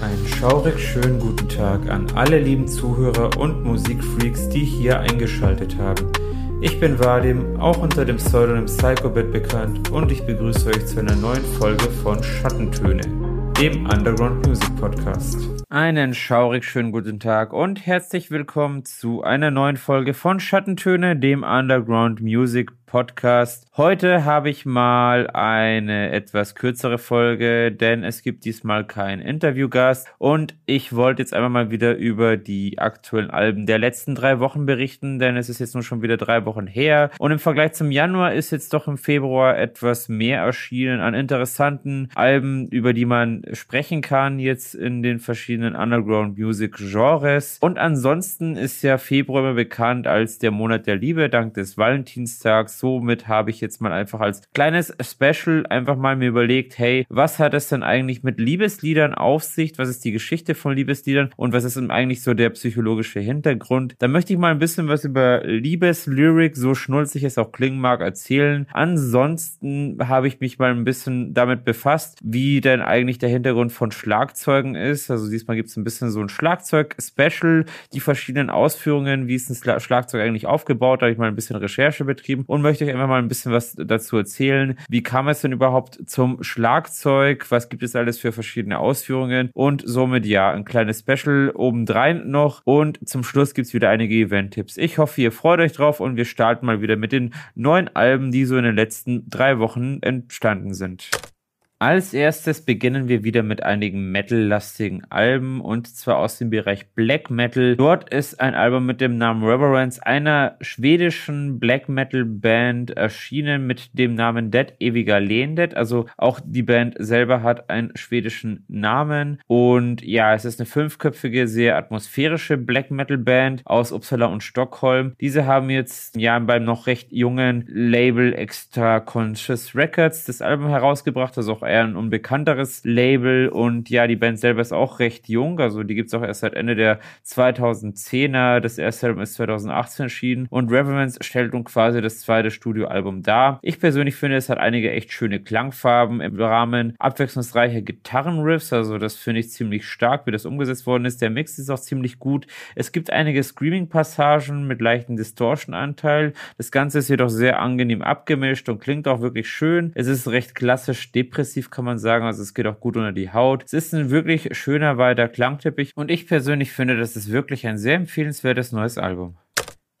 Einen schaurig schönen guten Tag an alle lieben Zuhörer und Musikfreaks, die hier eingeschaltet haben. Ich bin Vadim, auch unter dem Pseudonym Psychobit bekannt und ich begrüße euch zu einer neuen Folge von Schattentöne, dem Underground Music Podcast. Einen schaurig schönen guten Tag und herzlich willkommen zu einer neuen Folge von Schattentöne, dem Underground Music Podcast. Heute habe ich mal eine etwas kürzere Folge, denn es gibt diesmal keinen Interviewgast. Und ich wollte jetzt einmal mal wieder über die aktuellen Alben der letzten drei Wochen berichten, denn es ist jetzt nur schon wieder drei Wochen her. Und im Vergleich zum Januar ist jetzt doch im Februar etwas mehr erschienen an interessanten Alben, über die man sprechen kann jetzt in den verschiedenen Underground Music Genres. Und ansonsten ist ja Februar immer bekannt als der Monat der Liebe dank des Valentinstags somit habe ich jetzt mal einfach als kleines Special einfach mal mir überlegt, hey, was hat es denn eigentlich mit Liebesliedern auf sich? Was ist die Geschichte von Liebesliedern und was ist eigentlich so der psychologische Hintergrund? Da möchte ich mal ein bisschen was über Liebeslyrik, so schnulzig es auch klingen mag, erzählen. Ansonsten habe ich mich mal ein bisschen damit befasst, wie denn eigentlich der Hintergrund von Schlagzeugen ist. Also diesmal gibt es ein bisschen so ein Schlagzeug-Special, die verschiedenen Ausführungen, wie ist ein Schlagzeug eigentlich aufgebaut, da habe ich mal ein bisschen Recherche betrieben und möchte euch einfach mal ein bisschen was dazu erzählen. Wie kam es denn überhaupt zum Schlagzeug? Was gibt es alles für verschiedene Ausführungen? Und somit ja, ein kleines Special obendrein noch. Und zum Schluss gibt es wieder einige Event-Tipps. Ich hoffe, ihr freut euch drauf und wir starten mal wieder mit den neuen Alben, die so in den letzten drei Wochen entstanden sind. Als erstes beginnen wir wieder mit einigen Metal-lastigen Alben und zwar aus dem Bereich Black Metal. Dort ist ein Album mit dem Namen Reverence einer schwedischen Black Metal Band erschienen mit dem Namen Dead Ewiger Lehndet. Also auch die Band selber hat einen schwedischen Namen und ja, es ist eine fünfköpfige, sehr atmosphärische Black Metal Band aus Uppsala und Stockholm. Diese haben jetzt ja beim noch recht jungen Label Extra Conscious Records das Album herausgebracht, das auch eher ein unbekannteres Label und ja, die Band selber ist auch recht jung, also die gibt es auch erst seit Ende der 2010er. Das erste Album ist 2018 erschienen und Reverence stellt nun quasi das zweite Studioalbum dar. Ich persönlich finde, es hat einige echt schöne Klangfarben im Rahmen abwechslungsreicher Gitarrenriffs, also das finde ich ziemlich stark, wie das umgesetzt worden ist. Der Mix ist auch ziemlich gut. Es gibt einige Screaming-Passagen mit leichten Distortion-Anteil. Das Ganze ist jedoch sehr angenehm abgemischt und klingt auch wirklich schön. Es ist recht klassisch depressiv aggressiv, kann man sagen. Also es geht auch gut unter die Haut. Es ist ein wirklich schöner, weiter Klangteppich und ich persönlich finde, das ist wirklich ein sehr empfehlenswertes neues Album.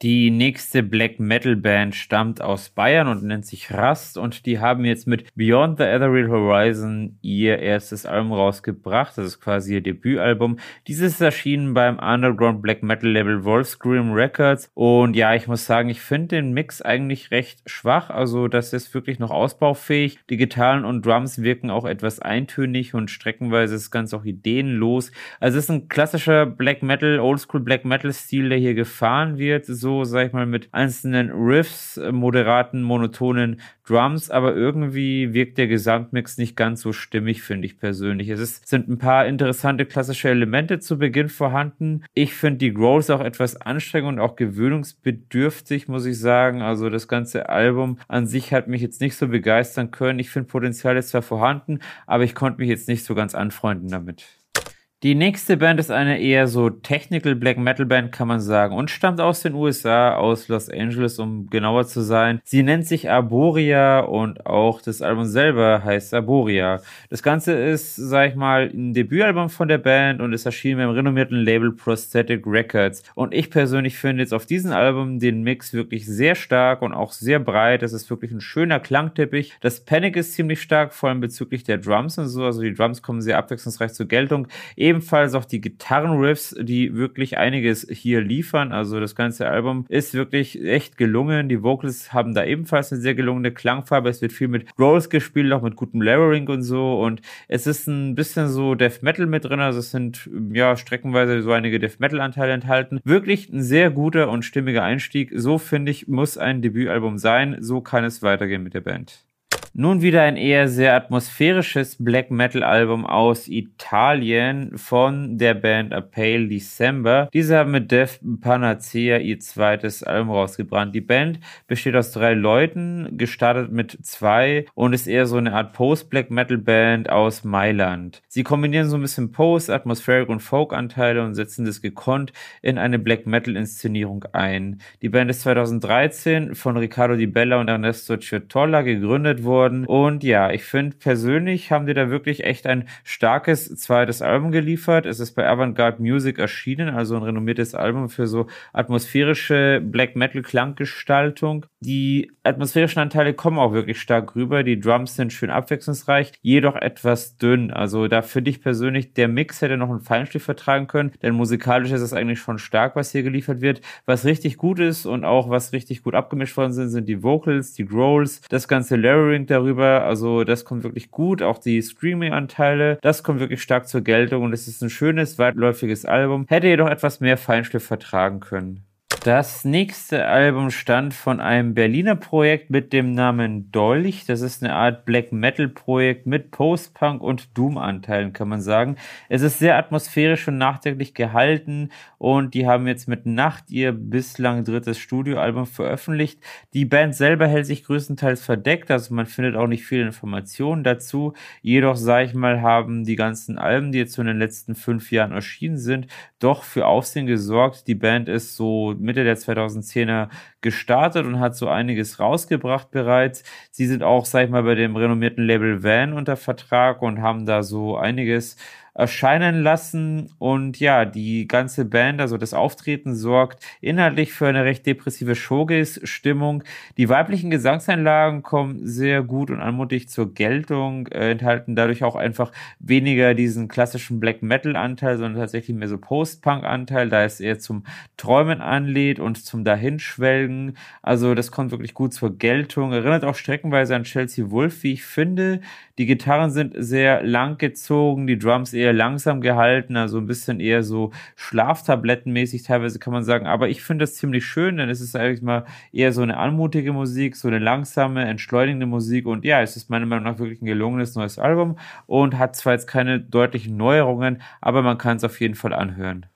Die nächste Black Metal Band stammt aus Bayern und nennt sich Rust und die haben jetzt mit Beyond the Ethereal Horizon ihr erstes Album rausgebracht. Das ist quasi ihr Debütalbum. Dieses erschienen beim Underground Black Metal Label Wolfscream Records und ja, ich muss sagen, ich finde den Mix eigentlich recht schwach. Also das ist wirklich noch ausbaufähig. Die Gitarren und Drums wirken auch etwas eintönig und streckenweise ist ganz auch ideenlos. Also es ist ein klassischer Black Metal, Oldschool Black Metal Stil, der hier gefahren wird. So so, sag ich mal, mit einzelnen Riffs, äh, moderaten, monotonen Drums, aber irgendwie wirkt der Gesamtmix nicht ganz so stimmig, finde ich persönlich. Es ist, sind ein paar interessante klassische Elemente zu Beginn vorhanden. Ich finde die Growls auch etwas anstrengend und auch gewöhnungsbedürftig, muss ich sagen. Also das ganze Album an sich hat mich jetzt nicht so begeistern können. Ich finde Potenzial ist zwar vorhanden, aber ich konnte mich jetzt nicht so ganz anfreunden damit. Die nächste Band ist eine eher so Technical Black Metal Band, kann man sagen, und stammt aus den USA, aus Los Angeles, um genauer zu sein. Sie nennt sich Arboria und auch das Album selber heißt Arboria. Das Ganze ist, sag ich mal, ein Debütalbum von der Band und es erschien beim renommierten Label Prosthetic Records. Und ich persönlich finde jetzt auf diesem Album den Mix wirklich sehr stark und auch sehr breit. Es ist wirklich ein schöner Klangteppich. Das Panic ist ziemlich stark, vor allem bezüglich der Drums und so. Also die Drums kommen sehr abwechslungsreich zur Geltung. Ebenfalls auch die Gitarrenriffs, die wirklich einiges hier liefern. Also das ganze Album ist wirklich echt gelungen. Die Vocals haben da ebenfalls eine sehr gelungene Klangfarbe. Es wird viel mit Rolls gespielt, auch mit gutem Layering und so. Und es ist ein bisschen so Death Metal mit drin. Also es sind ja streckenweise so einige Death Metal Anteile enthalten. Wirklich ein sehr guter und stimmiger Einstieg. So finde ich, muss ein Debütalbum sein. So kann es weitergehen mit der Band. Nun wieder ein eher sehr atmosphärisches Black Metal Album aus Italien von der Band A Pale December. Diese haben mit Death Panacea ihr zweites Album rausgebrannt. Die Band besteht aus drei Leuten, gestartet mit zwei und ist eher so eine Art Post-Black Metal Band aus Mailand. Sie kombinieren so ein bisschen Post, Atmospheric und Folk-Anteile und setzen das gekonnt in eine Black Metal Inszenierung ein. Die Band ist 2013 von Riccardo Di Bella und Ernesto Ciotola gegründet worden worden. Und ja, ich finde persönlich haben die da wirklich echt ein starkes zweites Album geliefert. Es ist bei Avantgarde Music erschienen, also ein renommiertes Album für so atmosphärische Black Metal Klanggestaltung. Die atmosphärischen Anteile kommen auch wirklich stark rüber. Die Drums sind schön abwechslungsreich, jedoch etwas dünn. Also da finde ich persönlich, der Mix hätte noch einen Feinschliff vertragen können, denn musikalisch ist es eigentlich schon stark, was hier geliefert wird. Was richtig gut ist und auch was richtig gut abgemischt worden sind, sind die Vocals, die Growls, das ganze Layering darüber. Also das kommt wirklich gut. Auch die Streaming-Anteile, das kommt wirklich stark zur Geltung und es ist ein schönes, weitläufiges Album. Hätte jedoch etwas mehr Feinschliff vertragen können. Das nächste Album stammt von einem Berliner Projekt mit dem Namen Dolch. Das ist eine Art Black Metal Projekt mit Post-Punk und Doom-Anteilen, kann man sagen. Es ist sehr atmosphärisch und nachdenklich gehalten und die haben jetzt mit Nacht ihr bislang drittes Studioalbum veröffentlicht. Die Band selber hält sich größtenteils verdeckt, also man findet auch nicht viele Informationen dazu. Jedoch, sag ich mal, haben die ganzen Alben, die jetzt so in den letzten fünf Jahren erschienen sind, doch für Aufsehen gesorgt. Die Band ist so Mitte der 2010er gestartet und hat so einiges rausgebracht bereits. Sie sind auch, sag ich mal, bei dem renommierten Label Van unter Vertrag und haben da so einiges erscheinen lassen. Und ja, die ganze Band, also das Auftreten, sorgt inhaltlich für eine recht depressive Showcase-Stimmung. Die weiblichen Gesangseinlagen kommen sehr gut und anmutig zur Geltung, äh, enthalten dadurch auch einfach weniger diesen klassischen Black Metal-Anteil, sondern tatsächlich mehr so Post-Punk-Anteil, da es eher zum Träumen anlädt und zum Dahinschwelgen. Also das kommt wirklich gut zur Geltung. Erinnert auch streckenweise an Chelsea Wolf, wie ich finde. Die Gitarren sind sehr lang gezogen, die Drums eher langsam gehalten, also ein bisschen eher so Schlaftablettenmäßig teilweise kann man sagen. Aber ich finde das ziemlich schön, denn es ist eigentlich mal eher so eine anmutige Musik, so eine langsame, entschleunigende Musik. Und ja, es ist meiner Meinung nach wirklich ein gelungenes neues Album und hat zwar jetzt keine deutlichen Neuerungen, aber man kann es auf jeden Fall anhören.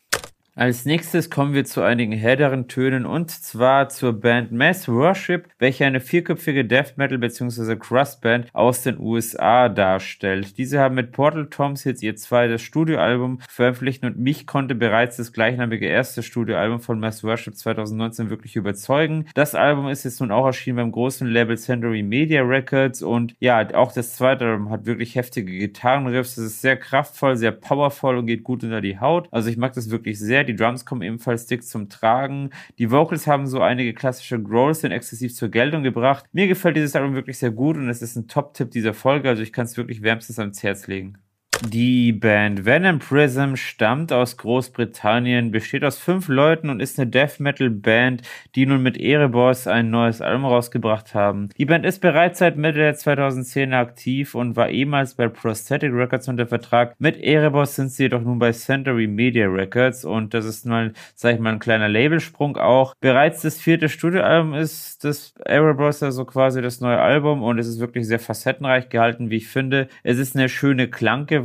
Als nächstes kommen wir zu einigen härteren Tönen und zwar zur Band Mass Worship, welche eine vierköpfige Death Metal bzw. Crust Band aus den USA darstellt. Diese haben mit Portal Toms jetzt ihr zweites Studioalbum veröffentlicht und mich konnte bereits das gleichnamige erste Studioalbum von Mass Worship 2019 wirklich überzeugen. Das Album ist jetzt nun auch erschienen beim großen Label Century Media Records und ja, auch das zweite Album hat wirklich heftige Gitarrenriffs. Es ist sehr kraftvoll, sehr powerful und geht gut unter die Haut. Also ich mag das wirklich sehr die Drums kommen ebenfalls dick zum Tragen. Die Vocals haben so einige klassische Growls sind exzessiv zur Geltung gebracht. Mir gefällt dieses Album wirklich sehr gut und es ist ein Top-Tipp dieser Folge, also ich kann es wirklich wärmstens ans Herz legen. Die Band Venom Prism stammt aus Großbritannien, besteht aus fünf Leuten und ist eine Death Metal Band, die nun mit Erebos ein neues Album rausgebracht haben. Die Band ist bereits seit Mitte der 2010 aktiv und war ehemals bei Prosthetic Records unter Vertrag. Mit Erebos sind sie jedoch nun bei Century Media Records und das ist mal, sag ich mal, ein kleiner Labelsprung auch. Bereits das vierte Studioalbum ist das Erebos, also quasi das neue Album und es ist wirklich sehr facettenreich gehalten, wie ich finde. Es ist eine schöne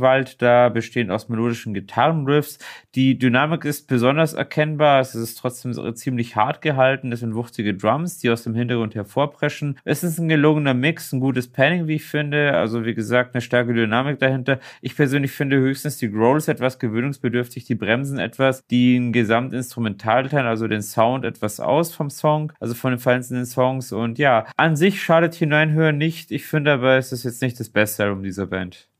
Klanggewalt Gewalt da, bestehend aus melodischen Gitarrenriffs. Die Dynamik ist besonders erkennbar. Es ist trotzdem ziemlich hart gehalten. Es sind wuchtige Drums, die aus dem Hintergrund hervorpreschen. Es ist ein gelungener Mix, ein gutes Panning, wie ich finde. Also, wie gesagt, eine starke Dynamik dahinter. Ich persönlich finde höchstens die Growls etwas gewöhnungsbedürftig, die Bremsen etwas, die Gesamtinstrumentalteil, also den Sound etwas aus vom Song, also von den vereinzelten Songs. Und ja, an sich schadet Hineinhören nicht. Ich finde aber, es ist jetzt nicht das beste Album dieser Band.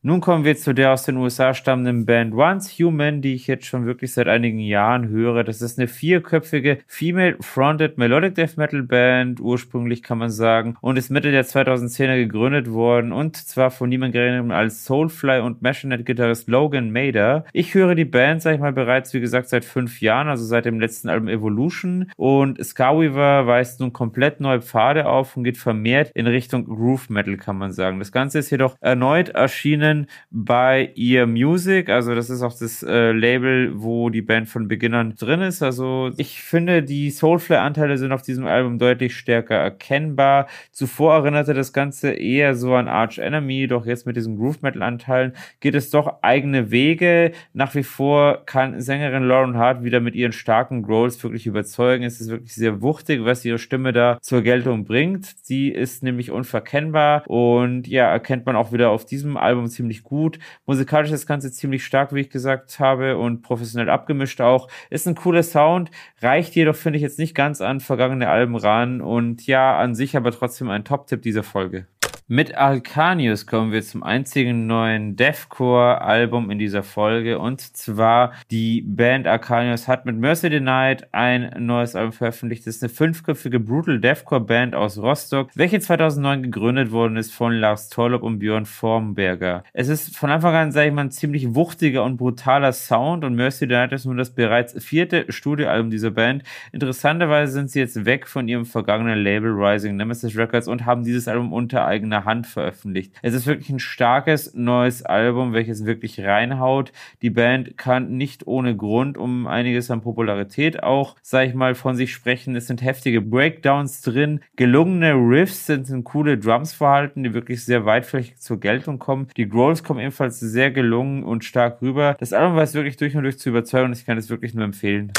Nun kommen wir zu der aus den USA stammenden Band Once Human, die ich jetzt schon wirklich seit einigen Jahren höre. Das ist eine vierköpfige Female-Fronted Melodic Death Metal Band, ursprünglich kann man sagen, und ist Mitte der 2010er gegründet worden und zwar von niemand geringerem als Soulfly und Machinet-Gitarrist Logan Mader. Ich höre die Band, sag ich mal, bereits, wie gesagt, seit fünf Jahren, also seit dem letzten Album Evolution und Scarweaver weist nun komplett neue Pfade auf und geht vermehrt in Richtung Groove Metal, kann man sagen. Das Ganze ist jedoch erneut erschienen erschienen bei Ear Music. Also das ist auch das äh, Label, wo die Band von Beginn an drin ist. Also ich finde, die Soulflare-Anteile sind auf diesem Album deutlich stärker erkennbar. Zuvor erinnerte das Ganze eher so an Arch Enemy, doch jetzt mit diesen Groove Metal-Anteilen geht es doch eigene Wege. Nach wie vor kann Sängerin Lauren Hart wieder mit ihren starken Growls wirklich überzeugen. Es ist wirklich sehr wuchtig, was ihre Stimme da zur Geltung bringt. Sie ist nämlich unverkennbar und ja, erkennt man auch wieder auf diesem Album ziemlich gut. Musikalisch ist das Ganze ziemlich stark, wie ich gesagt habe, und professionell abgemischt auch. Ist ein cooler Sound, reicht jedoch, finde ich, jetzt nicht ganz an vergangene Alben ran und ja, an sich aber trotzdem ein Top-Tipp dieser Folge. Mit Alcanius kommen wir zum einzigen neuen Deathcore-Album in dieser Folge. Und zwar die Band Alcanius hat mit Mercy Night ein neues Album veröffentlicht. Das ist eine fünfköpfige Brutal Deathcore-Band aus Rostock, welche 2009 gegründet worden ist von Lars Torlop und Björn Formberger. Es ist von Anfang an, sage ich mal, ein ziemlich wuchtiger und brutaler Sound. Und Mercy Night ist nun das bereits vierte Studioalbum dieser Band. Interessanterweise sind sie jetzt weg von ihrem vergangenen Label Rising Nemesis Records und haben dieses Album unter eigener eigener Hand veröffentlicht. Es ist wirklich ein starkes neues Album, welches wirklich reinhaut. Die Band kann nicht ohne Grund um einiges an Popularität auch, sag ich mal, von sich sprechen. Es sind heftige Breakdowns drin, gelungene Riffs sind, sind coole Drums verhalten, die wirklich sehr weitflächig zur Geltung kommen. Die Growls kommen ebenfalls sehr gelungen und stark rüber. Das Album weiß wirklich durch und durch zu überzeugen und ich kann es wirklich nur empfehlen.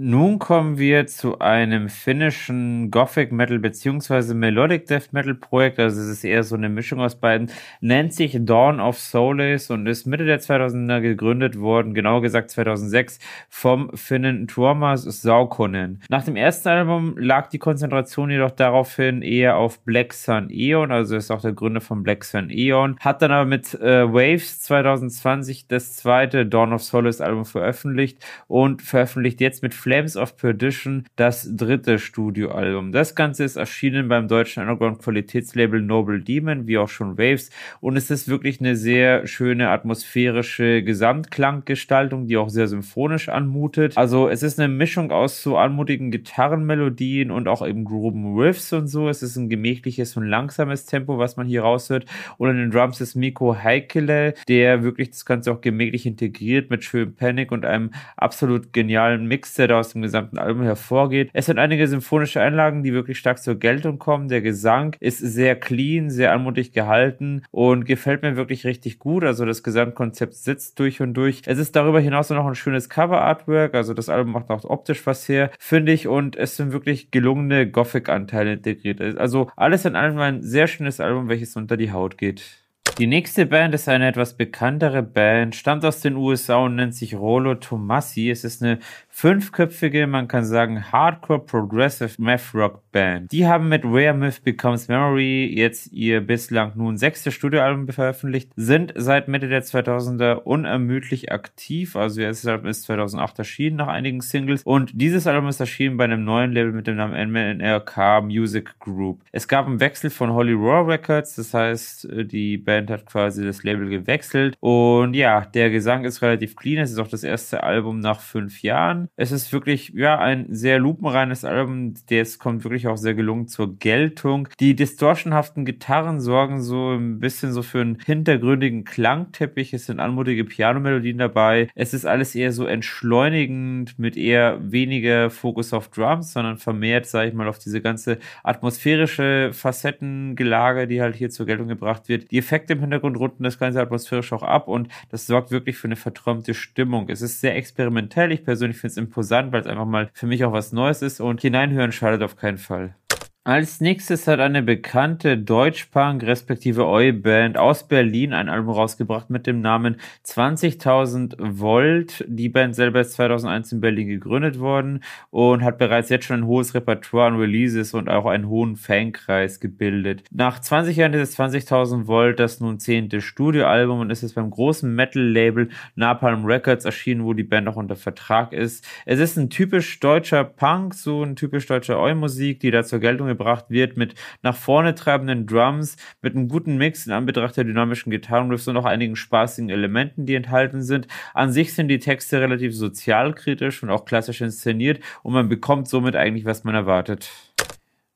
Nun kommen wir zu einem finnischen Gothic Metal beziehungsweise Melodic Death Metal Projekt. Also es ist eher so eine Mischung aus beiden. Nennt sich Dawn of Solace und ist Mitte der 2000er gegründet worden, genauer gesagt 2006 vom Finnen Tuomas Saukonen. Nach dem ersten Album lag die Konzentration jedoch daraufhin eher auf Black Sun Eon, also ist auch der Gründer von Black Sun Eon. Hat dann aber mit äh, Waves 2020 das zweite Dawn of Solace Album veröffentlicht und veröffentlicht jetzt mit Flames of Perdition das dritte Studioalbum. Das Ganze ist erschienen beim deutschen Underground-Qualitätslabel Noble Demon, wie auch schon Waves. Und es ist wirklich eine sehr schöne atmosphärische Gesamtklanggestaltung, die auch sehr symphonisch anmutet. Also es ist eine Mischung aus so anmutigen Gitarrenmelodien und auch eben groben Riffs und so. Es ist ein gemächliches und langsames Tempo, was man hier raushört. Und in den Drums ist Miko Heikele, der wirklich das Ganze auch gemächlich integriert mit schönem Panic und einem absolut genialen Mix, der da aus dem gesamten Album hervorgeht. Es sind einige symphonische Einlagen, die wirklich stark zur Geltung kommen. Der Gesang ist sehr clean, sehr anmutig gehalten und gefällt mir wirklich richtig gut. Also das Gesamtkonzept sitzt durch und durch. Es ist darüber hinaus noch ein schönes Cover-Artwork. Also das Album macht auch optisch was her, finde ich. Und es sind wirklich gelungene Gothic-Anteile integriert. Also alles in allem ein sehr schönes Album, welches unter die Haut geht. Die nächste Band ist eine etwas bekanntere Band, stammt aus den USA und nennt sich Rolo Tomassi. Es ist eine fünfköpfige, man kann sagen, Hardcore Progressive Math Rock Band. Die haben mit Rare Myth Becomes Memory jetzt ihr bislang nun sechstes Studioalbum veröffentlicht, sind seit Mitte der 2000er unermüdlich aktiv, also das Album ist 2008 erschienen nach einigen Singles. Und dieses Album ist erschienen bei einem neuen Label mit dem Namen NMLK Music Group. Es gab einen Wechsel von Holly Raw Records, das heißt, die Band hat quasi das Label gewechselt. Und ja, der Gesang ist relativ clean, es ist auch das erste Album nach fünf Jahren es ist wirklich, ja, ein sehr lupenreines Album. Das kommt wirklich auch sehr gelungen zur Geltung. Die distortionhaften Gitarren sorgen so ein bisschen so für einen hintergründigen Klangteppich. Es sind anmutige Pianomelodien dabei. Es ist alles eher so entschleunigend mit eher weniger Fokus auf Drums, sondern vermehrt, sage ich mal, auf diese ganze atmosphärische Facettengelage, die halt hier zur Geltung gebracht wird. Die Effekte im Hintergrund runden das Ganze atmosphärisch auch ab und das sorgt wirklich für eine verträumte Stimmung. Es ist sehr experimentell. Ich persönlich finde es imposant, weil es einfach mal für mich auch was Neues ist und hineinhören schadet auf keinen Fall. Als nächstes hat eine bekannte Deutschpunk respektive Oi-Band aus Berlin ein Album rausgebracht mit dem Namen 20.000 Volt. Die Band selber ist 2001 in Berlin gegründet worden und hat bereits jetzt schon ein hohes Repertoire an Releases und auch einen hohen Fankreis gebildet. Nach 20 Jahren ist es 20.000 Volt das nun zehnte Studioalbum und ist es beim großen Metal-Label Napalm Records erschienen, wo die Band auch unter Vertrag ist. Es ist ein typisch deutscher Punk, so ein typisch deutscher Oi-Musik, die da zur Geltung gebracht wird mit nach vorne treibenden Drums, mit einem guten Mix in Anbetracht der dynamischen Gitarrenriffs und auch einigen spaßigen Elementen, die enthalten sind. An sich sind die Texte relativ sozialkritisch und auch klassisch inszeniert und man bekommt somit eigentlich, was man erwartet.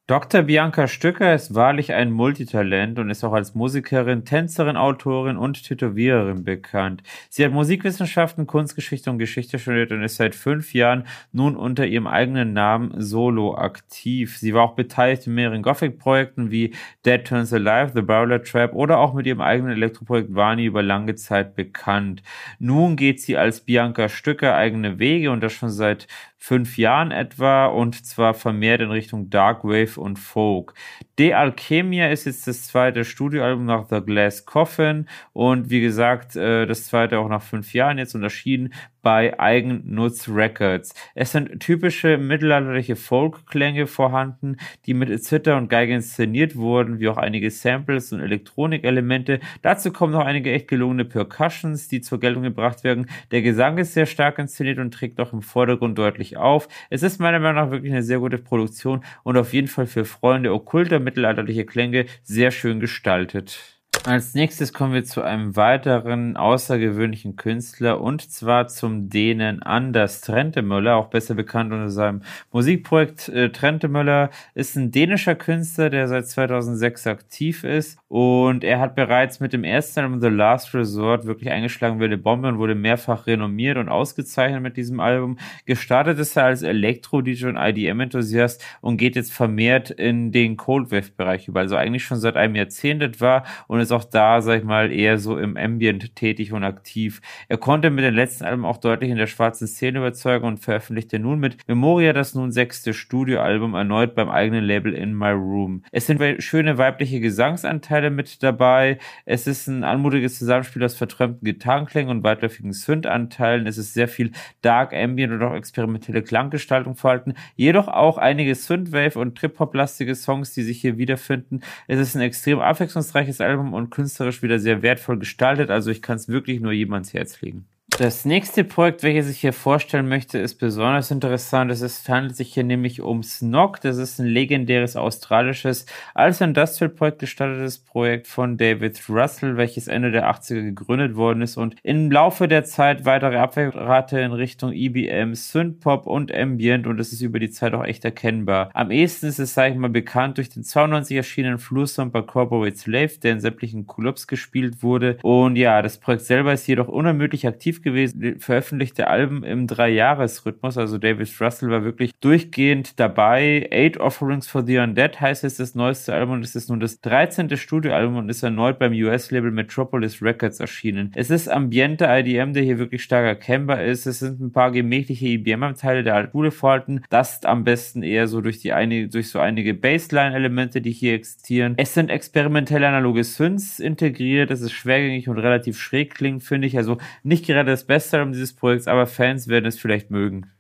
Dr. Bianca Stücker ist wahrlich ein Multitalent und ist auch als Musikerin, Tänzerin, Autorin und Tätowiererin bekannt. Sie hat Musikwissenschaften, Kunstgeschichte und Geschichte studiert und ist seit fünf Jahren nun unter ihrem eigenen Namen solo aktiv. Sie war auch beteiligt in mehreren Gothic-Projekten wie Dead Turns Alive, The Bowler Trap oder auch mit ihrem eigenen Elektroprojekt Vani über lange Zeit bekannt. Nun geht sie als Bianca Stücker eigene Wege und das schon seit fünf Jahren etwa und zwar vermehrt in Richtung Dark Wave und Folk. De Alchemia ist jetzt das zweite Studioalbum nach The Glass Coffin und wie gesagt, äh, das zweite auch nach fünf Jahren jetzt unterschieden bei Eigennutz Records. Es sind typische mittelalterliche Folk-Klänge vorhanden, die mit Zither und Geige inszeniert wurden, wie auch einige Samples und Elektronikelemente. Dazu kommen noch einige echt gelungene Percussions, die zur Geltung gebracht werden. Der Gesang ist sehr stark inszeniert und trägt auch im Vordergrund deutlich auf. Es ist meiner Meinung nach wirklich eine sehr gute Produktion und auf jeden Fall für Freunde okkulter mittelalterliche Klänge sehr schön gestaltet. Als nächstes kommen wir zu einem weiteren außergewöhnlichen Künstler und zwar zum Dänen Anders Trentemöller, auch besser bekannt unter seinem Musikprojekt äh, Trentemöller, ist ein dänischer Künstler, der seit 2006 aktiv ist und er hat bereits mit dem ersten Album The Last Resort wirklich eingeschlagen wie eine Bombe und wurde mehrfach renommiert und ausgezeichnet mit diesem Album. Gestartet ist er als Elektro-DJ und IDM-Enthusiast und geht jetzt vermehrt in den Cold Wave-Bereich über, also eigentlich schon seit einem Jahrzehnt etwa und ist auch da, sag ich mal, eher so im Ambient tätig und aktiv. Er konnte mit den letzten Alben auch deutlich in der schwarzen Szene überzeugen und veröffentlichte nun mit Memoria das nun sechste Studioalbum erneut beim eigenen Label In My Room. Es sind schöne weibliche Gesangsanteile mit dabei. Es ist ein anmutiges Zusammenspiel aus verträumten Gitarrenklängen und weitläufigen Synth-Anteilen. Es ist sehr viel Dark Ambient und auch experimentelle Klanggestaltung vorhanden. Jedoch auch einige Synthwave und Trip-Hop-lastige Songs, die sich hier wiederfinden. Es ist ein extrem abwechslungsreiches Album und künstlerisch wieder sehr wertvoll gestaltet. Also ich kann es wirklich nur jedem ans Herz legen. Das nächste Projekt, welches ich hier vorstellen möchte, ist besonders interessant. Es handelt sich hier nämlich um Snog. Das ist ein legendäres australisches, als Industrial-Projekt gestartetes Projekt von David Russell, welches Ende der 80er gegründet worden ist und im Laufe der Zeit weitere Abwehrrate in Richtung EBM, Synthpop und Ambient und es ist über die Zeit auch echt erkennbar. Am ehesten ist es, sage ich mal, bekannt durch den 92 erschienenen Flussong bei Corporate Slave, der in sämtlichen Clubs gespielt wurde. Und ja, das Projekt selber ist jedoch unermüdlich aktiv gewesen, veröffentlichte Alben im Dreijahresrhythmus. Also David Russell war wirklich durchgehend dabei. Eight Offerings for the Undead heißt es das neueste Album und es ist nun das 13. Studioalbum und ist erneut beim US-Label Metropolis Records erschienen. Es ist ambiente IDM, der hier wirklich stark erkennbar ist. Es sind ein paar gemächliche IBM-Anteile der Altbude vorhanden. Das am besten eher so durch die einige, durch so einige Baseline-Elemente, die hier existieren. Es sind experimentelle analoge Synths integriert. Es ist schwergängig und relativ schräg klingend, finde ich. Also nicht gerade das Beste um dieses Projekts, aber Fans werden es vielleicht mögen.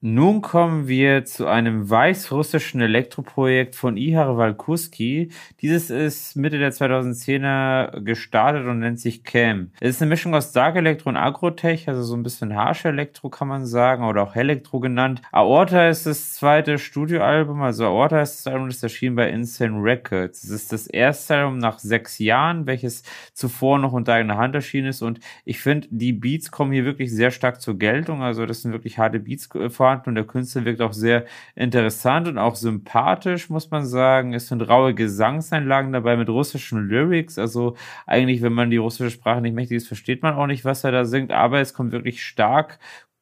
Nun kommen wir zu einem weißrussischen Elektroprojekt von Ihar Walkuski. Dieses ist Mitte der 2010er gestartet und nennt sich Cam. Es ist eine Mischung aus Dark Electro und Agrotech, also so ein bisschen Harsh Elektro kann man sagen, oder auch Elektro genannt. Aorta ist das zweite Studioalbum, also Aorta ist das Album, das erschien bei Insane Records. Es ist das erste Album nach sechs Jahren, welches zuvor noch unter eigener Hand erschienen ist und ich finde, die Beats kommen hier wirklich sehr stark zur Geltung, also das sind wirklich harte Beats vor vorhanden und der Künstler wirkt auch sehr interessant und auch sympathisch, muss man sagen. Es sind raue Gesangseinlagen dabei mit russischen Lyrics. Also eigentlich, wenn man die russische Sprache nicht mächtig ist, versteht man auch nicht, was er da singt, aber es kommt wirklich stark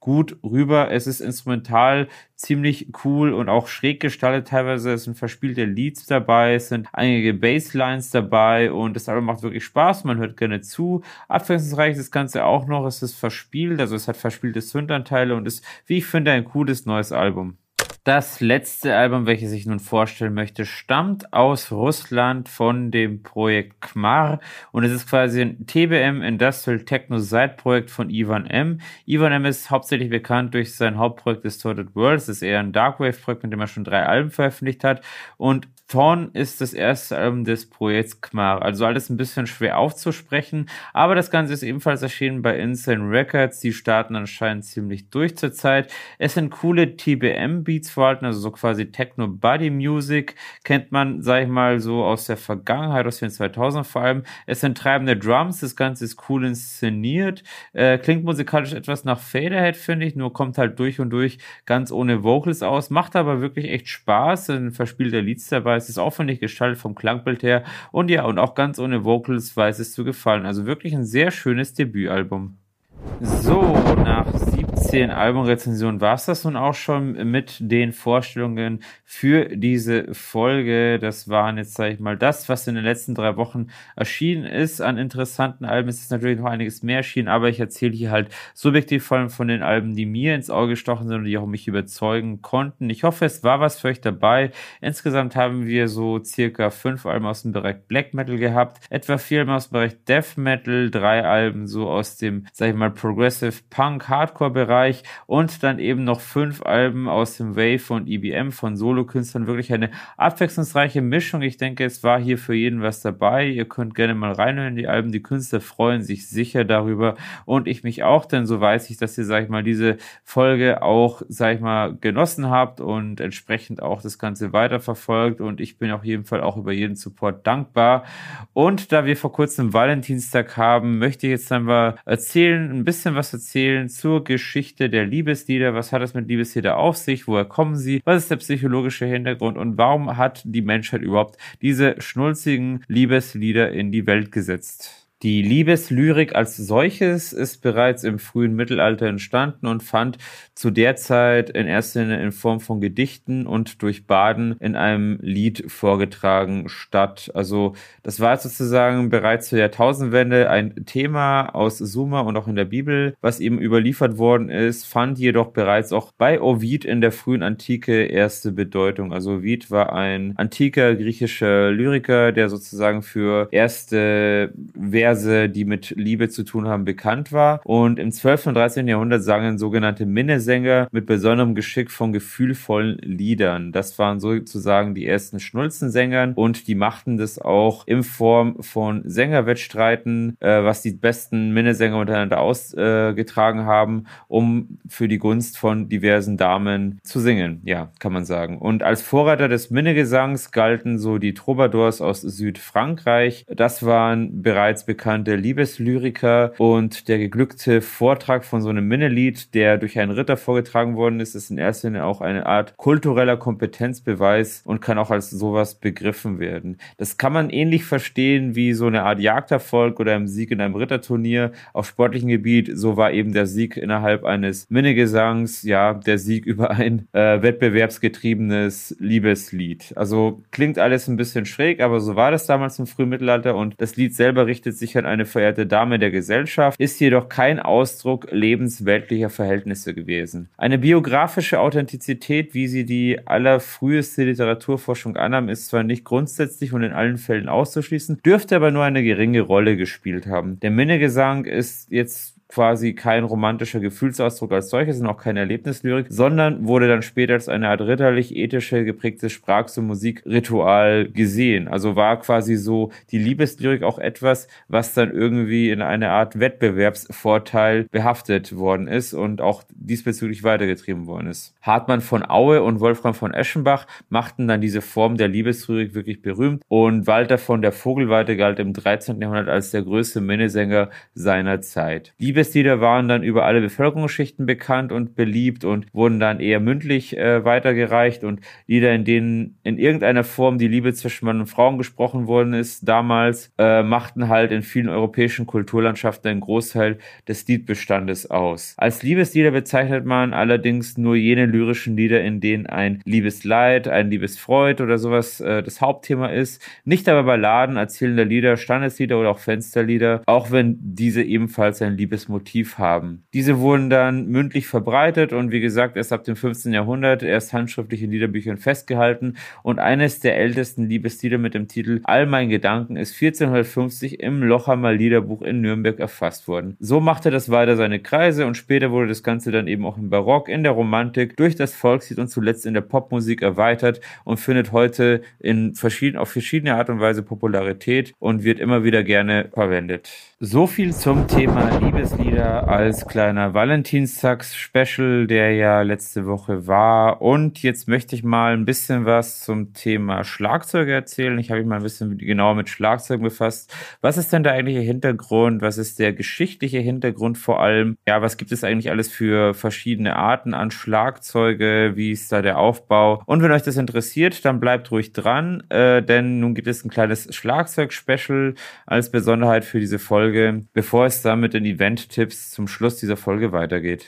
gut rüber. Es ist instrumental ziemlich cool und auch schräg gestaltet teilweise. Es sind verspielte Leads dabei, es sind einige Basslines dabei und das Album macht wirklich Spaß. Man hört gerne zu. Abwechslungsreich ist das Ganze auch noch. Es ist verspielt, also es hat verspielte Synth-Anteile und ist, wie ich finde, ein cooles neues Album. Das letzte Album, welches ich nun vorstellen möchte, stammt aus Russland von dem Projekt Kmar und es ist quasi ein TBM Industrial Techno Side Projekt von Ivan M. Ivan M ist hauptsächlich bekannt durch sein Hauptprojekt Distorted Worlds. Das ist eher ein Darkwave Projekt, mit dem er schon drei Alben veröffentlicht hat und Thorn ist das erste Album des Projekts Kmar. Also alles ein bisschen schwer aufzusprechen, aber das Ganze ist ebenfalls erschienen bei Insane Records. Die starten anscheinend ziemlich durch zur Zeit. Es sind coole TBM-Beats vorhanden, also so quasi Techno-Body-Music. Kennt man, sag ich mal, so aus der Vergangenheit, aus den 2000 vor allem. Es sind treibende Drums, das Ganze ist cool inszeniert. Äh, klingt musikalisch etwas nach Faderhead, finde ich, nur kommt halt durch und durch ganz ohne Vocals aus. Macht aber wirklich echt Spaß. Ein verspielter Lieds dabei. Es ist aufwendig gestaltet vom Klangbild her. Und ja, und auch ganz ohne Vocals weiß es zu gefallen. Also wirklich ein sehr schönes Debütalbum. So, nach 17 Albumrezensionen war es das nun auch schon mit den Vorstellungen für diese Folge. Das waren jetzt, sage ich mal, das, was in den letzten drei Wochen erschienen ist an interessanten Alben. Es ist natürlich noch einiges mehr erschienen, aber ich erzähle hier halt subjektiv vor allem von den Alben, die mir ins Auge gestochen sind und die auch mich überzeugen konnten. Ich hoffe, es war was für euch dabei. Insgesamt haben wir so circa fünf Alben aus dem Bereich Black Metal gehabt, etwa vier Alben aus dem Bereich Death Metal, drei Alben so aus dem, sag ich mal, Progressive Punk Hardcore Bereich und dann eben noch fünf Alben aus dem Wave und EBM von Solokünstlern. Wirklich eine abwechslungsreiche Mischung. Ich denke, es war hier für jeden was dabei. Ihr könnt gerne mal reinhören in die Alben. Die Künstler freuen sich sicher darüber und ich mich auch, denn so weiß ich, dass ihr, sag ich mal, diese Folge auch, sag ich mal, genossen habt und entsprechend auch das Ganze weiterverfolgt und ich bin auf jeden Fall auch über jeden Support dankbar. Und da wir vor kurzem Valentinstag haben, möchte ich jetzt einmal erzählen, ein bisschen was erzählen zur Geschichte der Liebeslieder. Was hat es mit Liebeslieder auf sich? Woher kommen sie? Was ist der psychologische Hintergrund? Und warum hat die Menschheit überhaupt diese schnulzigen Liebeslieder in die Welt gesetzt? Die Liebeslyrik als solches ist bereits im frühen Mittelalter entstanden und fand zu der Zeit in erster Linie in Form von Gedichten und durch Baden in einem Lied vorgetragen statt. Also das war sozusagen bereits zur Jahrtausendwende ein Thema aus Suma und auch in der Bibel, was eben überliefert worden ist, fand jedoch bereits auch bei Ovid in der frühen Antike erste Bedeutung. Also Ovid war ein antiker griechischer Lyriker, der sozusagen für erste Verse, die mit Liebe zu tun haben, bekannt war. Und im 12. und 13. Jahrhundert sangen sogenannte Minnesänger mit besonderem Geschick von gefühlvollen Liedern. Das waren sozusagen die ersten Schnulzensängern und die machten das auch in Form von Sängerwettstreiten, äh, was die besten Minnesänger untereinander ausgetragen äh, haben, um für die Gunst von diversen Damen zu singen. Ja, kann man sagen. Und als Vorreiter des Minnegesangs galten so die Troubadours aus Südfrankreich. Das waren bereits bekannte bekannte Liebeslyriker und der geglückte Vortrag von so einem Minnelied, der durch einen Ritter vorgetragen worden ist, ist in erster Linie auch eine Art kultureller Kompetenzbeweis und kann auch als sowas begriffen werden. Das kann man ähnlich verstehen wie so eine Art Jagderfolg oder ein Sieg in einem Ritterturnier auf sportlichem Gebiet. So war eben der Sieg innerhalb eines Minnegesangs, ja, der Sieg über ein äh, wettbewerbsgetriebenes Liebeslied. Also klingt alles ein bisschen schräg, aber so war das damals im Frühmittelalter und das Lied selber richtet sich sicher eine verehrte Dame der Gesellschaft, ist jedoch kein Ausdruck lebensweltlicher Verhältnisse gewesen. Eine biografische Authentizität, wie sie die allerfrüheste Literaturforschung annahm, ist zwar nicht grundsätzlich und in allen Fällen auszuschließen, dürfte aber nur eine geringe Rolle gespielt haben. Der Minnegesang ist jetzt quasi kein romantischer Gefühlsausdruck als solches und auch keine Erlebnislyrik, sondern wurde dann später als eine Art ritterlich-ethische geprägtes Sprachs- und Musikritual gesehen. Also war quasi so die Liebeslyrik auch etwas, was dann irgendwie in eine Art Wettbewerbsvorteil behaftet worden ist und auch diesbezüglich weitergetrieben worden ist. Hartmann von Aue und Wolfram von Eschenbach machten dann diese Form der Liebeslyrik wirklich berühmt und Walter von der Vogelweide galt im 13. Jahrhundert als der größte Minnesänger seiner Zeit. Liebeslieder waren dann über alle Bevölkerungsschichten bekannt und beliebt und wurden dann eher mündlich äh, weitergereicht und Lieder, in denen in irgendeiner Form die Liebe zwischen Mann und Frauen gesprochen worden ist, damals äh, machten halt in vielen europäischen Kulturlandschaften einen Großteil des Liedbestandes aus. Als Liebeslieder bezeichnet man allerdings nur jene lyrischen Lieder, in denen ein Liebesleid, ein Liebesfreud oder sowas äh, das Hauptthema ist. Nicht aber Balladen, erzählende Lieder, Standeslieder oder auch Fensterlieder, auch wenn diese ebenfalls ein Liebes Motiv haben. Diese wurden dann mündlich verbreitet und wie gesagt erst ab dem 15. Jahrhundert erst handschriftlich in Liederbüchern festgehalten und eines der ältesten Liebeslieder mit dem Titel All mein Gedanken ist 1450 im Lochhammer Liederbuch in Nürnberg erfasst worden. So machte das weiter seine Kreise und später wurde das Ganze dann eben auch im Barock, in der Romantik, durch das Volkslied und zuletzt in der Popmusik erweitert und findet heute in verschieden, auf verschiedene Art und Weise Popularität und wird immer wieder gerne verwendet. So viel zum Thema Liebeslieder als kleiner Valentinstags-Special, der ja letzte Woche war. Und jetzt möchte ich mal ein bisschen was zum Thema Schlagzeuge erzählen. Ich habe mich mal ein bisschen genauer mit Schlagzeugen befasst. Was ist denn der eigentliche Hintergrund? Was ist der geschichtliche Hintergrund vor allem? Ja, was gibt es eigentlich alles für verschiedene Arten an Schlagzeuge? Wie ist da der Aufbau? Und wenn euch das interessiert, dann bleibt ruhig dran, äh, denn nun gibt es ein kleines Schlagzeug-Special als Besonderheit für diese Folge. Folge, bevor es dann mit den Event-Tipps zum Schluss dieser Folge weitergeht.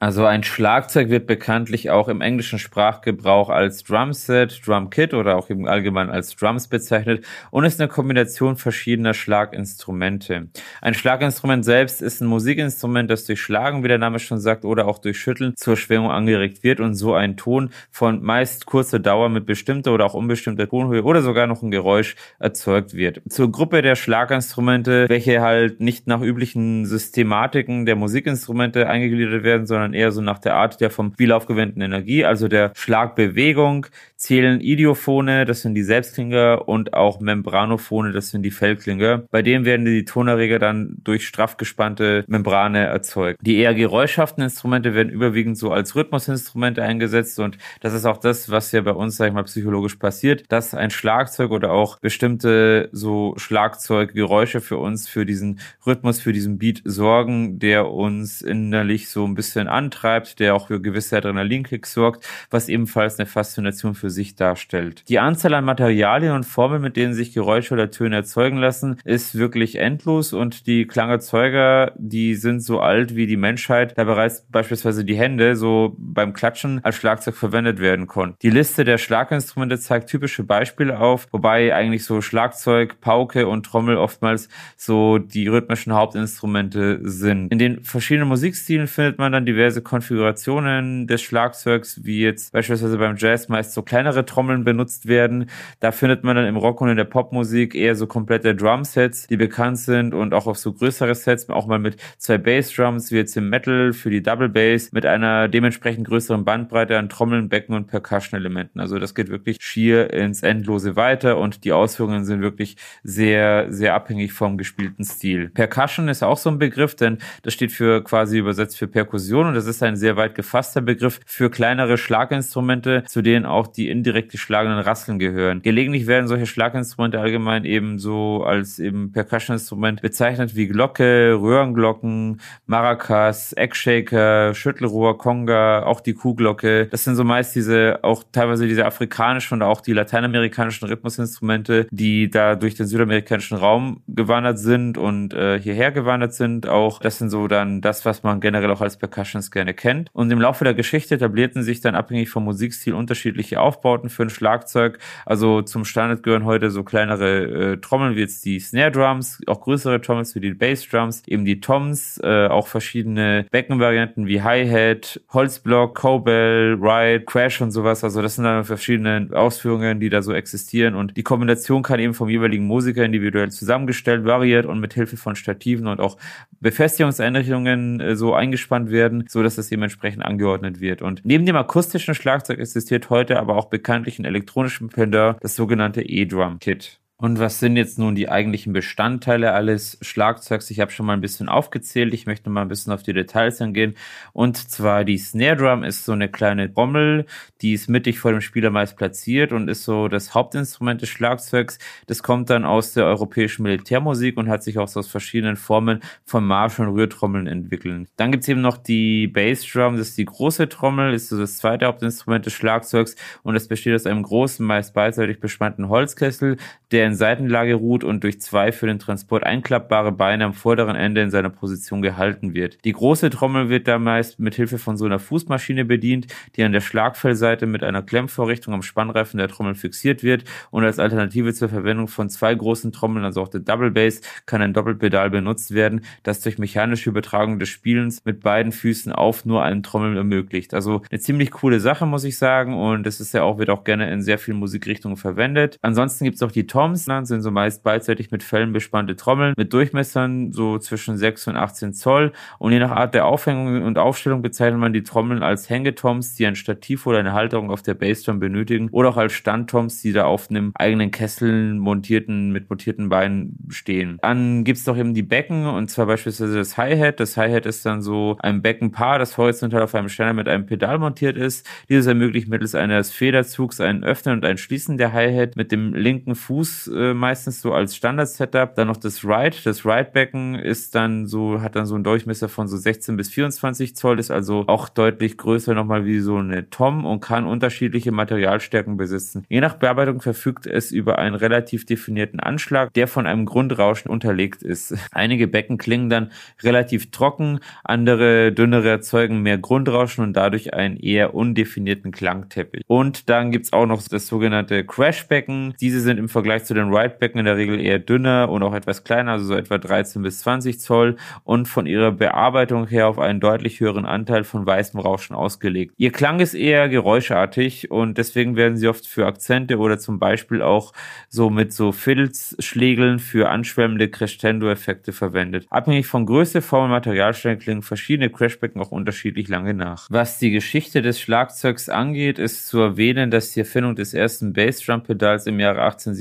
Also ein Schlagzeug wird bekanntlich auch im englischen Sprachgebrauch als Drumset, Drumkit oder auch eben allgemein als Drums bezeichnet und ist eine Kombination verschiedener Schlaginstrumente. Ein Schlaginstrument selbst ist ein Musikinstrument, das durch Schlagen, wie der Name schon sagt, oder auch durch Schütteln zur Schwingung angeregt wird und so ein Ton von meist kurzer Dauer mit bestimmter oder auch unbestimmter Tonhöhe oder sogar noch ein Geräusch erzeugt wird. Zur Gruppe der Schlaginstrumente, welche halt nicht nach üblichen Systematiken der Musikinstrumente eingegliedert werden, sondern sondern eher so nach der Art der vom Spiel aufgewendeten Energie, also der Schlagbewegung, zählen Idiophone, das sind die Selbstklinger, und auch Membranophone, das sind die Fellklinger. Bei denen werden die Tonerreger dann durch straff gespannte Membrane erzeugt. Die eher geräuschhaften Instrumente werden überwiegend so als Rhythmusinstrumente eingesetzt und das ist auch das, was ja bei uns, sag ich mal, psychologisch passiert, dass ein Schlagzeug oder auch bestimmte so Schlagzeuggeräusche für uns, für diesen Rhythmus, für diesen Beat sorgen, der uns innerlich so ein bisschen antreibt, der auch für gewisse Adrenalinkicks sorgt, was ebenfalls eine Faszination für sich darstellt. Die Anzahl an Materialien und Formeln, mit denen sich Geräusche oder Töne erzeugen lassen, ist wirklich endlos und die Klangerzeuger, die sind so alt wie die Menschheit, da bereits beispielsweise die Hände so beim Klatschen als Schlagzeug verwendet werden konnten. Die Liste der Schlaginstrumente zeigt typische Beispiele auf, wobei eigentlich so Schlagzeug, Pauke und Trommel oftmals so die rhythmischen Hauptinstrumente sind. In den verschiedenen Musikstilen findet man dann diverse diverse Konfigurationen des Schlagzeugs, wie jetzt beispielsweise beim Jazz meist so kleinere Trommeln benutzt werden. Da findet man dann im Rock und in der Popmusik eher so komplette Drumsets, die bekannt sind und auch auf so größere Sets, auch mal mit zwei Bassdrums, wie jetzt im Metal für die Double Bass, mit einer dementsprechend größeren Bandbreite an Trommeln, Becken und Percussion-Elementen. Also das geht wirklich schier ins Endlose weiter und die Ausführungen sind wirklich sehr, sehr abhängig vom gespielten Stil. Percussion ist auch so ein Begriff, denn das steht für quasi übersetzt für Perkussion und das ist ein sehr weit gefasster Begriff für kleinere Schlaginstrumente, zu denen auch die indirekt geschlagenen Rasseln gehören. Gelegentlich werden solche Schlaginstrumente allgemein eben so als eben Percussion-Instrument bezeichnet wie Glocke, Röhrenglocken, Maracas, Eckshaker, Schüttelrohr, Conga, auch die Kuhglocke. Das sind so meist diese, auch teilweise diese afrikanischen und auch die lateinamerikanischen Rhythmusinstrumente, die da durch den südamerikanischen Raum gewandert sind und äh, hierher gewandert sind. Auch das sind so dann das, was man generell auch als Percussion Percussions gerne kennt. Und im Laufe der Geschichte etablierten sich dann abhängig vom Musikstil unterschiedliche Aufbauten für ein Schlagzeug. Also zum Standard gehören heute so kleinere äh, Trommeln wie jetzt die Snare Drums, auch größere Trommels wie die Bass Drums, eben die Toms, äh, auch verschiedene Beckenvarianten wie Hi-Hat, Holzblock, Cowbell, Ride, Crash und sowas. Also das sind dann verschiedene Ausführungen, die da so existieren. Und die Kombination kann eben vom jeweiligen Musiker individuell zusammengestellt, variiert und mit Hilfe von Stativen und auch Befestigungseinrichtungen äh, so eingespannt werden, so dass es dementsprechend angeordnet wird. Und neben dem akustischen Schlagzeug existiert heute aber auch bekanntlich ein elektronischen Pendant, das sogenannte E-Drum-Kit. Und was sind jetzt nun die eigentlichen Bestandteile alles Schlagzeugs? Ich habe schon mal ein bisschen aufgezählt. Ich möchte mal ein bisschen auf die Details eingehen. Und zwar die Snare Drum ist so eine kleine Trommel, die ist mittig vor dem Spieler meist platziert und ist so das Hauptinstrument des Schlagzeugs. Das kommt dann aus der europäischen Militärmusik und hat sich auch so aus verschiedenen Formen von Marsch- und Rührtrommeln entwickelt. Dann gibt's eben noch die Bass Drum, das ist die große Trommel, ist so das zweite Hauptinstrument des Schlagzeugs und es besteht aus einem großen, meist beidseitig bespannten Holzkessel, der in Seitenlage ruht und durch zwei für den Transport einklappbare Beine am vorderen Ende in seiner Position gehalten wird. Die große Trommel wird da meist mit Hilfe von so einer Fußmaschine bedient, die an der Schlagfellseite mit einer Klemmvorrichtung am Spannreifen der Trommel fixiert wird und als Alternative zur Verwendung von zwei großen Trommeln, also auch der Double Bass, kann ein Doppelpedal benutzt werden, das durch mechanische Übertragung des Spielens mit beiden Füßen auf nur einen Trommel ermöglicht. Also eine ziemlich coole Sache, muss ich sagen, und das ist ja auch, wird auch gerne in sehr vielen Musikrichtungen verwendet. Ansonsten gibt es auch die Toms, sind so meist beidseitig mit Fellen bespannte Trommeln mit Durchmessern so zwischen 6 und 18 Zoll und je nach Art der Aufhängung und Aufstellung bezeichnet man die Trommeln als Hängetoms, die ein Stativ oder eine Halterung auf der Bassdrum benötigen oder auch als Standtoms, die da auf einem eigenen Kessel montierten, mit montierten Beinen stehen. Dann gibt's doch eben die Becken und zwar beispielsweise das Hi-Hat. Das Hi-Hat ist dann so ein Beckenpaar, das horizontal auf einem Ständer mit einem Pedal montiert ist. Dieses ermöglicht mittels eines Federzugs ein Öffnen und ein Schließen der Hi-Hat mit dem linken Fuß äh, meistens so als Standard-Setup. Dann noch das Ride. Das Ride-Becken ist dann so, hat dann so einen Durchmesser von so 16 bis 24 Zoll, ist also auch deutlich größer nochmal wie so eine Tom und kann unterschiedliche Materialstärken besitzen. Je nach Bearbeitung verfügt es über einen relativ definierten Anschlag, der von einem Grundrauschen unterlegt ist. Einige Becken klingen dann relativ trocken, andere dünnere erzeugen mehr Grundrauschen und dadurch einen eher undefinierten Klangteppich. Und dann gibt's auch noch das sogenannte Crashbecken. Diese sind im Vergleich zu den Ridebecken in der Regel eher dünner und auch etwas kleiner, also so etwa 13 bis 20 Zoll und von ihrer Bearbeitung her auf einen deutlich höheren Anteil von weißem Rauschen ausgelegt. Ihr Klang ist eher geräuschartig und deswegen werden sie oft für Akzente oder zum Beispiel auch so mit so Filzschlägeln für anschwemmende Crescendo-Effekte verwendet. Abhängig von Größe, Form und Materialstellen klingen verschiedene Crashbecken auch unterschiedlich lange nach. Was die Geschichte des Schlagzeugs angeht, ist zu erwähnen, dass die Erfindung des ersten Bassdrum-Pedals im Jahre 1887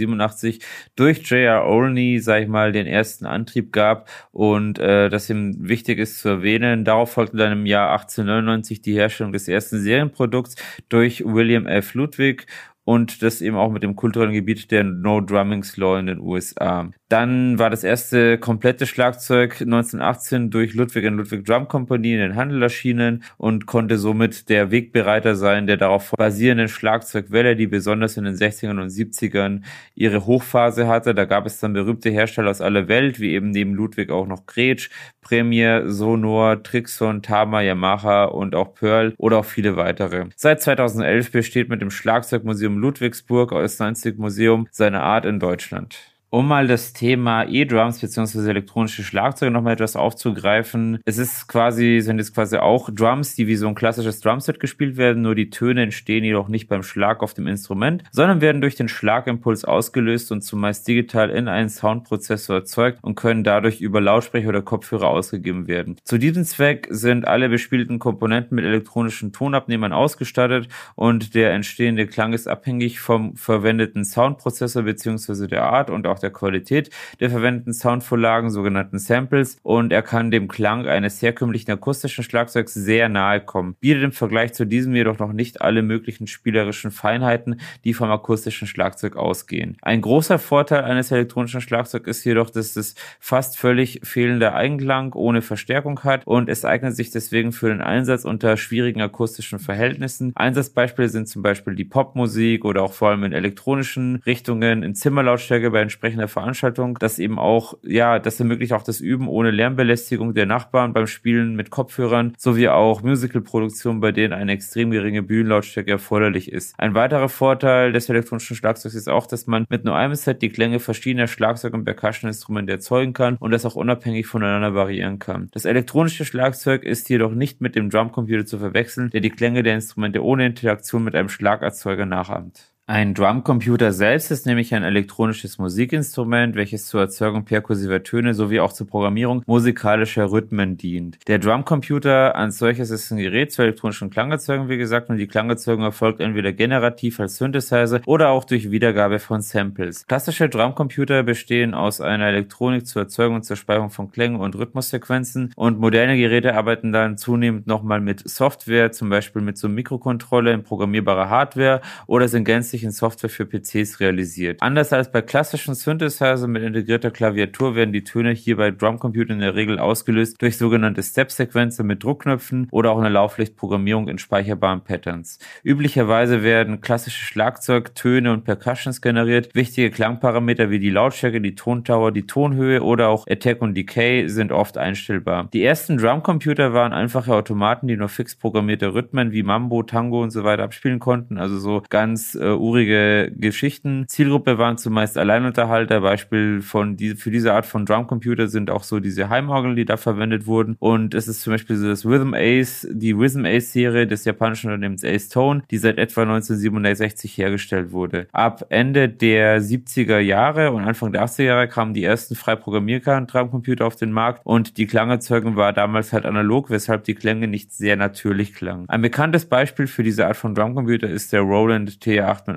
durch J.R. Olney, sag ich mal, den ersten Antrieb gab und äh, das ihm wichtig ist zu erwähnen. Darauf folgte dann im Jahr 1899 die Herstellung des ersten Serienprodukts durch William F. Ludwig und das eben auch mit dem kulturellen Gebiet der No Drummings Law in den USA. Dann war das erste komplette Schlagzeug 1918 durch Ludwig Ludwig Drum Company in den Handel erschienen und konnte somit der Wegbereiter sein der darauf basierenden Schlagzeugwelle, die besonders in den 60ern und 70ern ihre Hochphase hatte. Da gab es dann berühmte Hersteller aus aller Welt, wie eben neben Ludwig auch noch Gretsch, Premier, Sonor, Trixon, Tama, Yamaha und auch Pearl oder auch viele weitere. Seit 2011 besteht mit dem Schlagzeugmuseum Ludwigsburg einzig Museum seiner Art in Deutschland. Um mal das Thema E-Drums bzw. elektronische Schlagzeuge nochmal etwas aufzugreifen. Es ist quasi, sind jetzt quasi auch Drums, die wie so ein klassisches Drumset gespielt werden, nur die Töne entstehen jedoch nicht beim Schlag auf dem Instrument, sondern werden durch den Schlagimpuls ausgelöst und zumeist digital in einen Soundprozessor erzeugt und können dadurch über Lautsprecher oder Kopfhörer ausgegeben werden. Zu diesem Zweck sind alle bespielten Komponenten mit elektronischen Tonabnehmern ausgestattet und der entstehende Klang ist abhängig vom verwendeten Soundprozessor bzw. der Art und auch auch der Qualität der verwendeten Soundvorlagen, sogenannten Samples, und er kann dem Klang eines herkömmlichen akustischen Schlagzeugs sehr nahe kommen, bietet im Vergleich zu diesem jedoch noch nicht alle möglichen spielerischen Feinheiten, die vom akustischen Schlagzeug ausgehen. Ein großer Vorteil eines elektronischen Schlagzeugs ist jedoch, dass es fast völlig fehlender Eigenklang ohne Verstärkung hat und es eignet sich deswegen für den Einsatz unter schwierigen akustischen Verhältnissen. Einsatzbeispiele sind zum Beispiel die Popmusik oder auch vor allem in elektronischen Richtungen in Zimmerlautstärke bei entsprechenden entsprechender Veranstaltung, das eben auch, ja, das ermöglicht auch das Üben ohne Lärmbelästigung der Nachbarn beim Spielen mit Kopfhörern, sowie auch Musicalproduktionen, bei denen eine extrem geringe Bühnenlautstärke erforderlich ist. Ein weiterer Vorteil des elektronischen Schlagzeugs ist auch, dass man mit nur einem Set die Klänge verschiedener Schlagzeug- und Percussion-Instrumente erzeugen kann und das auch unabhängig voneinander variieren kann. Das elektronische Schlagzeug ist jedoch nicht mit dem Drumcomputer zu verwechseln, der die Klänge der Instrumente ohne Interaktion mit einem Schlagerzeuger nachahmt. Ein Drumcomputer selbst ist nämlich ein elektronisches Musikinstrument, welches zur Erzeugung perkussiver Töne sowie auch zur Programmierung musikalischer Rhythmen dient. Der Drumcomputer an solches ist ein Gerät zur elektronischen Klangerzeugung, wie gesagt, und die Klangerzeugung erfolgt entweder generativ als Synthesizer oder auch durch Wiedergabe von Samples. Klassische Drumcomputer bestehen aus einer Elektronik zur Erzeugung und zur Speicherung von Klängen und Rhythmussequenzen und moderne Geräte arbeiten dann zunehmend nochmal mit Software, zum Beispiel mit so Mikrocontroller in programmierbarer Hardware oder sind gänzlich zusätzlich in Software für PCs realisiert. Anders als bei klassischen Synthesizer mit integrierter Klaviatur werden die Töne hier bei Drumcomputern in der Regel ausgelöst durch sogenannte Step-Sequenzen mit Druckknöpfen oder auch eine Lauflichtprogrammierung in speicherbaren Patterns. Üblicherweise werden klassische Schlagzeugtöne und Percussions generiert. Wichtige Klangparameter wie die Lautstärke, die Tontower, die Tonhöhe oder auch Attack und Decay sind oft einstellbar. Die ersten Drumcomputer waren einfache Automaten, die nur fix programmierte Rhythmen wie Mambo, Tango und so weiter abspielen konnten, also so ganz äh, urige Geschichten. Zielgruppe waren zumeist Alleinunterhalter. Beispiel von die, für diese Art von Drumcomputer sind auch so diese Heimorgeln, die da verwendet wurden. Und es ist zum Beispiel so das Rhythm Ace, die Rhythm Ace Serie des japanischen Unternehmens Ace Tone, die seit etwa 1967 hergestellt wurde. Ab Ende der 70er Jahre und Anfang der 80er Jahre kamen die ersten frei programmierbaren Drumcomputer auf den Markt und die Klangerzeugung war damals halt analog, weshalb die Klänge nicht sehr natürlich klangen. Ein bekanntes Beispiel für diese Art von Drumcomputer ist der Roland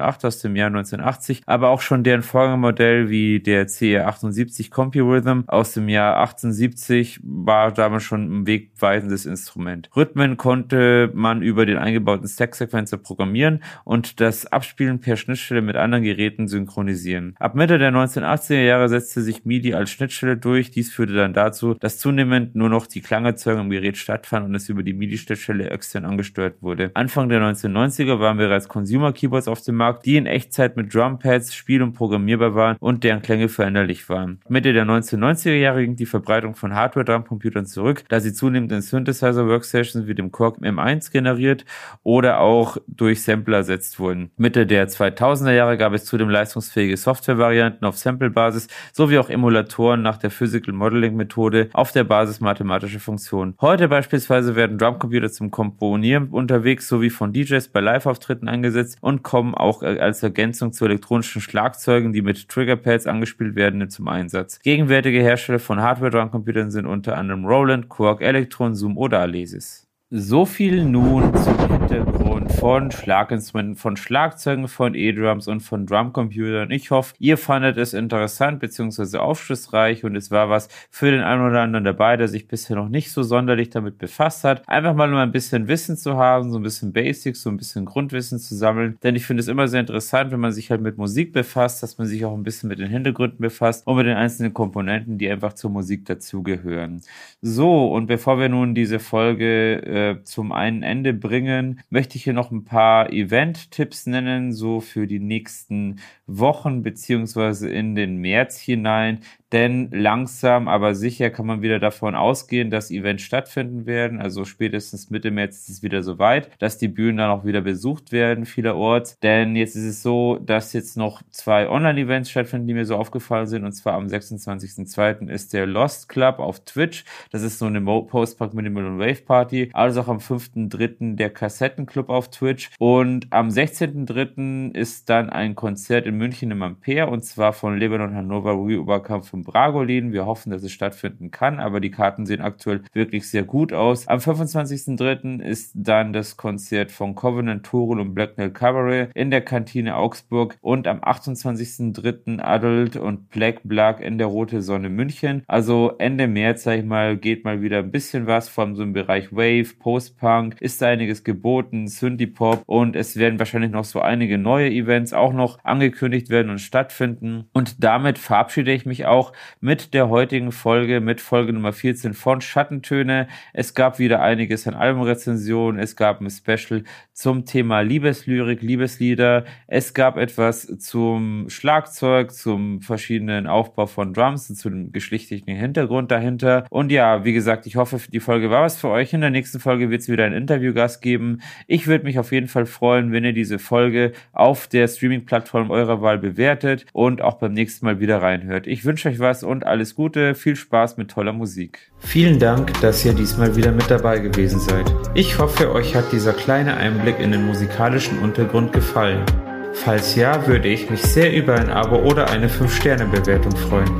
TR-808 aus dem Jahr 1980, aber auch schon deren Vorgängermodell wie der CR78 CompuRhythm aus dem Jahr 1870 war damals schon ein wegweisendes Instrument. Rhythmen konnte man über den eingebauten Stack-Sequencer programmieren und das Abspielen per Schnittstelle mit anderen Geräten synchronisieren. Ab Mitte der 1980er Jahre setzte sich MIDI als Schnittstelle durch. Dies führte dann dazu, dass zunehmend nur noch die Klangerzeugung im Gerät stattfand und es über die MIDI-Schnittstelle extern angesteuert wurde. Anfang der 1990er waren bereits Consumer-Keyboards auf dem Markt, die in Echtzeit mit Drumpads spiel- und programmierbar waren und deren Klänge veränderlich waren. Mitte der 1990er Jahre ging die Verbreitung von Hardware-Drumcomputern zurück, da sie zunehmend in Synthesizer-Workstations wie dem Korg M1 generiert oder auch durch Sampler ersetzt wurden. Mitte der 2000er Jahre gab es zudem leistungsfähige Software-Varianten auf Sample-Basis sowie auch Emulatoren nach der Physical Modeling-Methode auf der Basis mathematischer Funktionen. Heute beispielsweise werden Drumcomputer zum Komponieren unterwegs sowie von DJs bei Live-Auftritten eingesetzt und kommen auch als Ergänzung zu elektronischen Schlagzeugen, die mit Triggerpads angespielt werden, zum Einsatz. Gegenwärtige Hersteller von Hardware-Drumcomputern sind unter anderem Roland, Quark, Electron, Zoom oder Alesis. So viel nun zum Hintergrund von Schlaginstrumenten, von Schlagzeugen, von E-Drums und von Drumcomputern. Ich hoffe, ihr fandet es interessant bzw. aufschlussreich und es war was für den einen oder anderen dabei, der sich bisher noch nicht so sonderlich damit befasst hat. Einfach mal um ein bisschen Wissen zu haben, so ein bisschen Basics, so ein bisschen Grundwissen zu sammeln. Denn ich finde es immer sehr interessant, wenn man sich halt mit Musik befasst, dass man sich auch ein bisschen mit den Hintergründen befasst und mit den einzelnen Komponenten, die einfach zur Musik dazugehören. So, und bevor wir nun diese Folge äh, äh, zum einen Ende bringen, möchte ich hier noch ein paar Event-Tipps nennen, so für die nächsten Wochen beziehungsweise in den März hinein, denn langsam, aber sicher kann man wieder davon ausgehen, dass Events stattfinden werden. Also spätestens Mitte März ist es wieder soweit, dass die Bühnen dann auch wieder besucht werden, vielerorts. Denn jetzt ist es so, dass jetzt noch zwei Online-Events stattfinden, die mir so aufgefallen sind. Und zwar am 26.02. ist der Lost Club auf Twitch. Das ist so eine Postpunk Minimal und Wave Party. Also auch am 5.03. der Kassettenclub auf Twitch. Und am 16.03. ist dann ein Konzert in München im Ampere und zwar von Lebanon Hannover Re-Überkampf von Bragolin. Wir hoffen, dass es stattfinden kann, aber die Karten sehen aktuell wirklich sehr gut aus. Am 25.03. ist dann das Konzert von Covenant Torul und Blacknell Cabaret in der Kantine Augsburg und am 28.03. Adult und Black Black in der Rote Sonne München. Also Ende März, sag ich mal, geht mal wieder ein bisschen was von so einem Bereich Wave, Post-Punk, ist da einiges geboten, Synthie-Pop und es werden wahrscheinlich noch so einige neue Events auch noch angekündigt werden und stattfinden. Und damit verabschiede ich mich auch mit der heutigen Folge, mit Folge Nummer 14 von Schattentöne. Es gab wieder einiges an Albumrezensionen, es gab ein Special zum Thema Liebeslyrik, Liebeslieder, es gab etwas zum Schlagzeug, zum verschiedenen Aufbau von Drums und zu dem geschlechtlichen Hintergrund dahinter. Und ja, wie gesagt, ich hoffe, die Folge war was für euch. In der nächsten Folge wird es wieder einen Interviewgast geben. Ich würde mich auf jeden Fall freuen, wenn ihr diese Folge auf der Streaming-Plattform eurer Wahl bewertet und auch beim nächsten Mal wieder reinhört. Ich wünsche euch was und alles Gute, viel Spaß mit toller Musik. Vielen Dank, dass ihr diesmal wieder mit dabei gewesen seid. Ich hoffe, euch hat dieser kleine Einblick in den musikalischen Untergrund gefallen. Falls ja, würde ich mich sehr über ein Abo oder eine 5-Sterne-Bewertung freuen.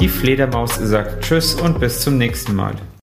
Die Fledermaus sagt Tschüss und bis zum nächsten Mal.